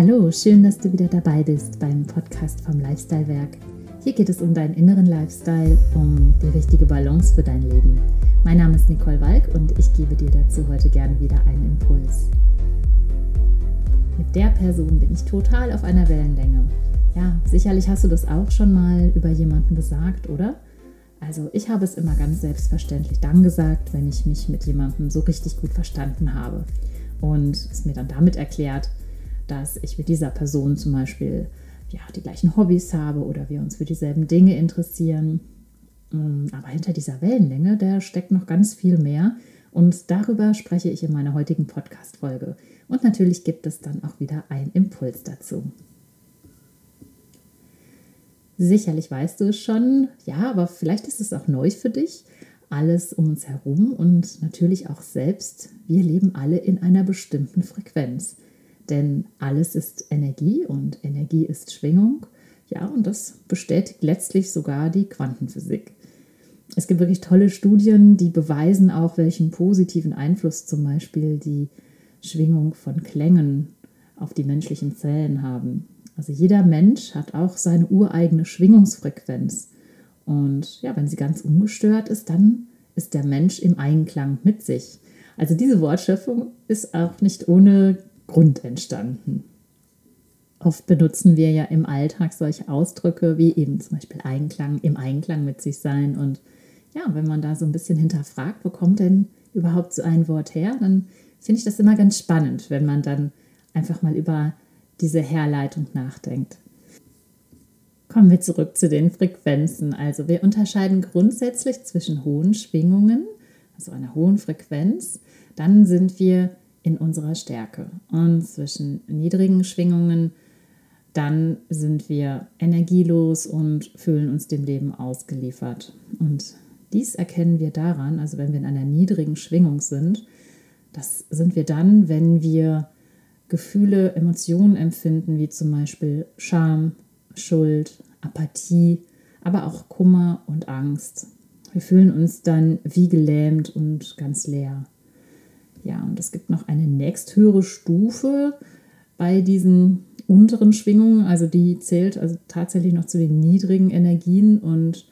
Hallo, schön, dass du wieder dabei bist beim Podcast vom Lifestyle Werk. Hier geht es um deinen inneren Lifestyle, um die richtige Balance für dein Leben. Mein Name ist Nicole Walk und ich gebe dir dazu heute gerne wieder einen Impuls. Mit der Person bin ich total auf einer Wellenlänge. Ja, sicherlich hast du das auch schon mal über jemanden gesagt, oder? Also ich habe es immer ganz selbstverständlich dann gesagt, wenn ich mich mit jemandem so richtig gut verstanden habe und es mir dann damit erklärt, dass ich mit dieser Person zum Beispiel ja, die gleichen Hobbys habe oder wir uns für dieselben Dinge interessieren. Ähm, aber hinter dieser Wellenlänge, da steckt noch ganz viel mehr. Und darüber spreche ich in meiner heutigen Podcast-Folge. Und natürlich gibt es dann auch wieder einen Impuls dazu. Sicherlich weißt du es schon, ja, aber vielleicht ist es auch neu für dich. Alles um uns herum und natürlich auch selbst. Wir leben alle in einer bestimmten Frequenz. Denn alles ist Energie und Energie ist Schwingung. Ja, und das bestätigt letztlich sogar die Quantenphysik. Es gibt wirklich tolle Studien, die beweisen auch, welchen positiven Einfluss zum Beispiel die Schwingung von Klängen auf die menschlichen Zellen haben. Also jeder Mensch hat auch seine ureigene Schwingungsfrequenz. Und ja, wenn sie ganz ungestört ist, dann ist der Mensch im Einklang mit sich. Also diese Wortschöpfung ist auch nicht ohne Grund entstanden. Oft benutzen wir ja im Alltag solche Ausdrücke wie eben zum Beispiel Einklang, im Einklang mit sich sein. Und ja, wenn man da so ein bisschen hinterfragt, wo kommt denn überhaupt so ein Wort her, dann finde ich das immer ganz spannend, wenn man dann einfach mal über diese Herleitung nachdenkt. Kommen wir zurück zu den Frequenzen. Also wir unterscheiden grundsätzlich zwischen hohen Schwingungen, also einer hohen Frequenz, dann sind wir in unserer Stärke. Und zwischen niedrigen Schwingungen, dann sind wir energielos und fühlen uns dem Leben ausgeliefert. Und dies erkennen wir daran, also wenn wir in einer niedrigen Schwingung sind, das sind wir dann, wenn wir Gefühle, Emotionen empfinden, wie zum Beispiel Scham, Schuld, Apathie, aber auch Kummer und Angst. Wir fühlen uns dann wie gelähmt und ganz leer. Ja, und es gibt noch eine nächsthöhere Stufe bei diesen unteren Schwingungen, also die zählt also tatsächlich noch zu den niedrigen Energien und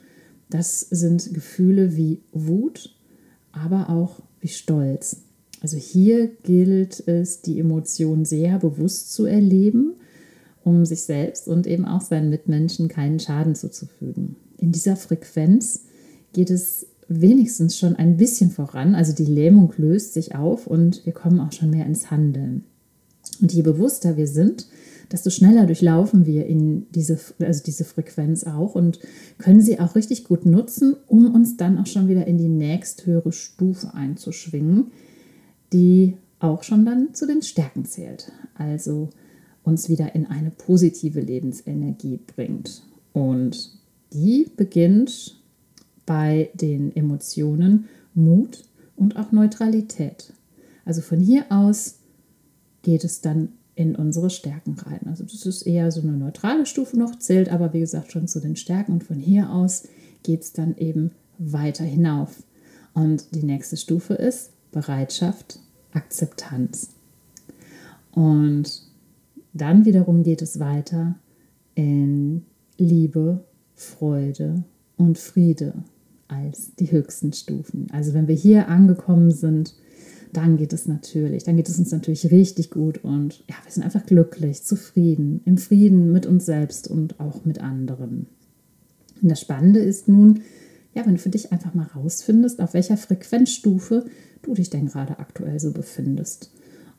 das sind Gefühle wie Wut, aber auch wie Stolz. Also hier gilt es, die Emotion sehr bewusst zu erleben, um sich selbst und eben auch seinen Mitmenschen keinen Schaden zuzufügen. In dieser Frequenz geht es wenigstens schon ein bisschen voran. Also die Lähmung löst sich auf und wir kommen auch schon mehr ins Handeln. Und je bewusster wir sind, desto schneller durchlaufen wir in diese, also diese Frequenz auch und können sie auch richtig gut nutzen, um uns dann auch schon wieder in die nächsthöhere Stufe einzuschwingen, die auch schon dann zu den Stärken zählt. Also uns wieder in eine positive Lebensenergie bringt. Und die beginnt bei den Emotionen Mut und auch Neutralität. Also von hier aus geht es dann in unsere Stärken rein. Also das ist eher so eine neutrale Stufe noch, zählt aber wie gesagt schon zu den Stärken und von hier aus geht es dann eben weiter hinauf. Und die nächste Stufe ist Bereitschaft, Akzeptanz. Und dann wiederum geht es weiter in Liebe, Freude und Friede als die höchsten Stufen. Also wenn wir hier angekommen sind, dann geht es natürlich, dann geht es uns natürlich richtig gut und ja, wir sind einfach glücklich, zufrieden, im Frieden mit uns selbst und auch mit anderen. Und das Spannende ist nun, ja, wenn du für dich einfach mal rausfindest, auf welcher Frequenzstufe du dich denn gerade aktuell so befindest.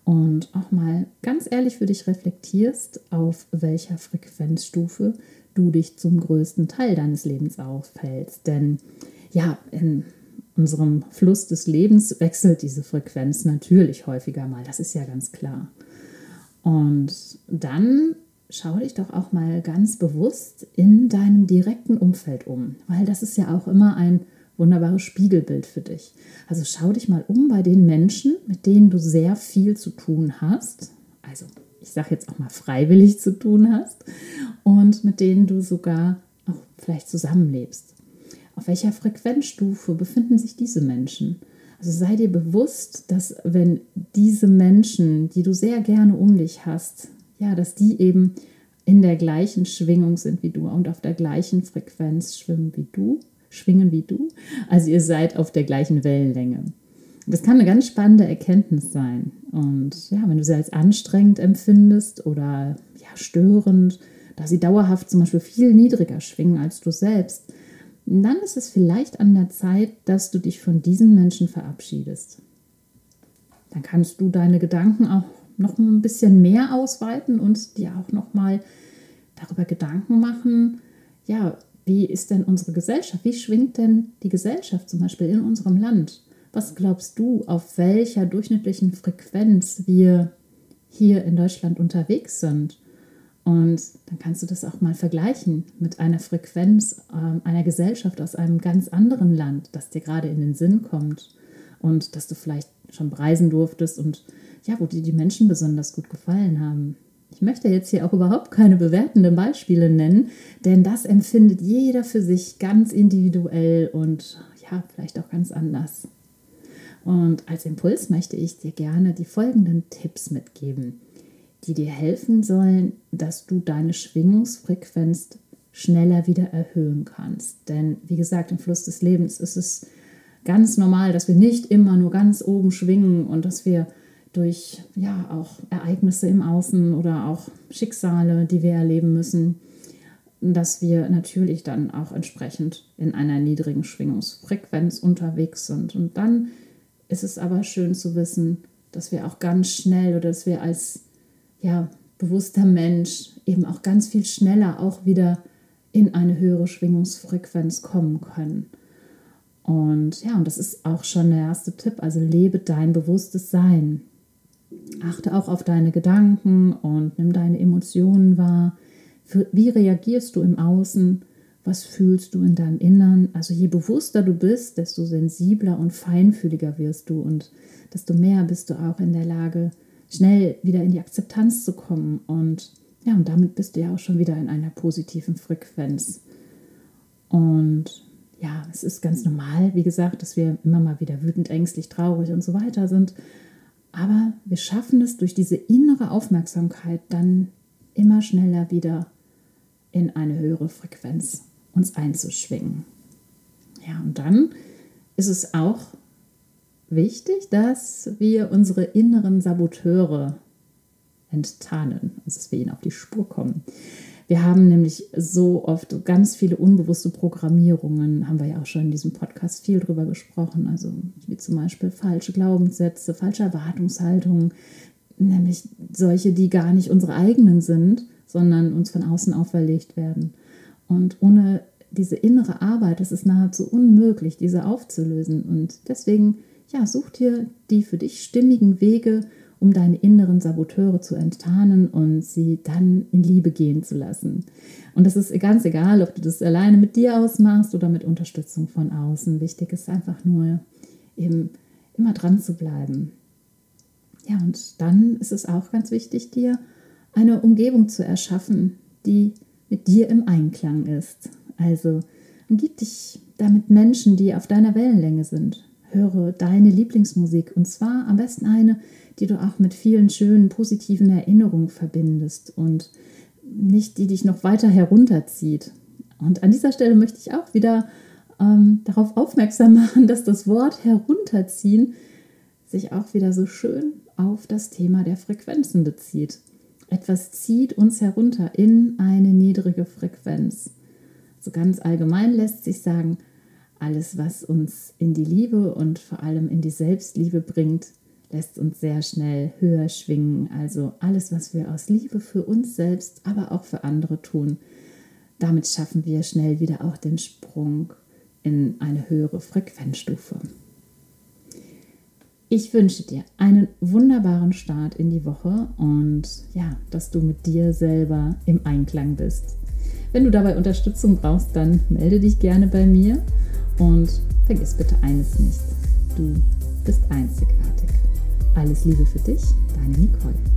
Und auch mal ganz ehrlich für dich reflektierst, auf welcher Frequenzstufe du dich zum größten Teil deines Lebens aufhältst. Denn ja, in unserem Fluss des Lebens wechselt diese Frequenz natürlich häufiger mal. Das ist ja ganz klar. Und dann schau dich doch auch mal ganz bewusst in deinem direkten Umfeld um, weil das ist ja auch immer ein wunderbares Spiegelbild für dich. Also schau dich mal um bei den Menschen, mit denen du sehr viel zu tun hast. Also ich sage jetzt auch mal freiwillig zu tun hast und mit denen du sogar auch vielleicht zusammenlebst. Auf welcher Frequenzstufe befinden sich diese Menschen? Also sei dir bewusst, dass wenn diese Menschen, die du sehr gerne um dich hast, ja, dass die eben in der gleichen Schwingung sind wie du und auf der gleichen Frequenz schwimmen wie du, schwingen wie du. Also ihr seid auf der gleichen Wellenlänge. Das kann eine ganz spannende Erkenntnis sein. Und ja, wenn du sie als anstrengend empfindest oder ja, störend, da sie dauerhaft zum Beispiel viel niedriger schwingen als du selbst, dann ist es vielleicht an der Zeit, dass du dich von diesen Menschen verabschiedest. Dann kannst du deine Gedanken auch noch ein bisschen mehr ausweiten und dir auch noch mal darüber Gedanken machen, ja, wie ist denn unsere Gesellschaft? Wie schwingt denn die Gesellschaft zum Beispiel in unserem Land? Was glaubst du, auf welcher durchschnittlichen Frequenz wir hier in Deutschland unterwegs sind? Und dann kannst du das auch mal vergleichen mit einer Frequenz äh, einer Gesellschaft aus einem ganz anderen Land, das dir gerade in den Sinn kommt und das du vielleicht schon preisen durftest und ja, wo dir die Menschen besonders gut gefallen haben. Ich möchte jetzt hier auch überhaupt keine bewertenden Beispiele nennen, denn das empfindet jeder für sich ganz individuell und ja, vielleicht auch ganz anders. Und als Impuls möchte ich dir gerne die folgenden Tipps mitgeben die dir helfen sollen, dass du deine Schwingungsfrequenz schneller wieder erhöhen kannst. Denn wie gesagt, im Fluss des Lebens ist es ganz normal, dass wir nicht immer nur ganz oben schwingen und dass wir durch ja auch Ereignisse im Außen oder auch Schicksale, die wir erleben müssen, dass wir natürlich dann auch entsprechend in einer niedrigen Schwingungsfrequenz unterwegs sind. Und dann ist es aber schön zu wissen, dass wir auch ganz schnell oder dass wir als ja, bewusster Mensch eben auch ganz viel schneller auch wieder in eine höhere Schwingungsfrequenz kommen können. Und ja, und das ist auch schon der erste Tipp. Also lebe dein bewusstes Sein. Achte auch auf deine Gedanken und nimm deine Emotionen wahr. Wie reagierst du im Außen? Was fühlst du in deinem Innern? Also je bewusster du bist, desto sensibler und feinfühliger wirst du und desto mehr bist du auch in der Lage, schnell wieder in die Akzeptanz zu kommen. Und ja, und damit bist du ja auch schon wieder in einer positiven Frequenz. Und ja, es ist ganz normal, wie gesagt, dass wir immer mal wieder wütend, ängstlich, traurig und so weiter sind. Aber wir schaffen es durch diese innere Aufmerksamkeit dann immer schneller wieder in eine höhere Frequenz uns einzuschwingen. Ja, und dann ist es auch wichtig, dass wir unsere inneren Saboteure enttarnen, also dass wir ihnen auf die Spur kommen. Wir haben nämlich so oft ganz viele unbewusste Programmierungen, haben wir ja auch schon in diesem Podcast viel drüber gesprochen, also wie zum Beispiel falsche Glaubenssätze, falsche Erwartungshaltungen, nämlich solche, die gar nicht unsere eigenen sind, sondern uns von außen auferlegt werden. Und ohne diese innere Arbeit ist es nahezu unmöglich, diese aufzulösen. Und deswegen ja, such dir die für dich stimmigen Wege, um deine inneren Saboteure zu enttarnen und sie dann in Liebe gehen zu lassen. Und das ist ganz egal, ob du das alleine mit dir ausmachst oder mit Unterstützung von außen. Wichtig ist einfach nur eben immer dran zu bleiben. Ja, und dann ist es auch ganz wichtig, dir eine Umgebung zu erschaffen, die mit dir im Einklang ist. Also umgib dich damit Menschen, die auf deiner Wellenlänge sind höre deine Lieblingsmusik und zwar am besten eine, die du auch mit vielen schönen, positiven Erinnerungen verbindest und nicht die dich noch weiter herunterzieht. Und an dieser Stelle möchte ich auch wieder ähm, darauf aufmerksam machen, dass das Wort herunterziehen sich auch wieder so schön auf das Thema der Frequenzen bezieht. Etwas zieht uns herunter in eine niedrige Frequenz. So ganz allgemein lässt sich sagen, alles, was uns in die Liebe und vor allem in die Selbstliebe bringt, lässt uns sehr schnell höher schwingen. Also alles, was wir aus Liebe für uns selbst, aber auch für andere tun, damit schaffen wir schnell wieder auch den Sprung in eine höhere Frequenzstufe. Ich wünsche dir einen wunderbaren Start in die Woche und ja, dass du mit dir selber im Einklang bist. Wenn du dabei Unterstützung brauchst, dann melde dich gerne bei mir. Und vergiss bitte eines nicht, du bist einzigartig. Alles Liebe für dich, deine Nicole.